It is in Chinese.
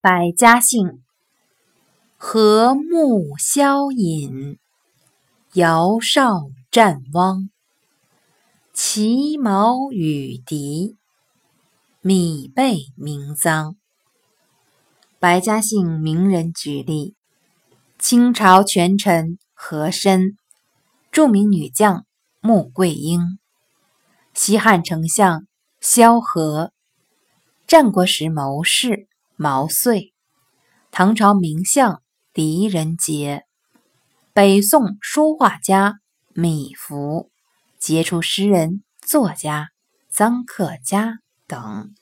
百家姓：和睦萧隐，尧舜战汪，齐毛羽狄，米贝名臧。百家姓名人举例：清朝权臣和珅，著名女将穆桂英，西汉丞相萧何，战国时谋士。毛遂，唐朝名相狄仁杰，北宋书画家米芾，杰出诗人作家臧克家等。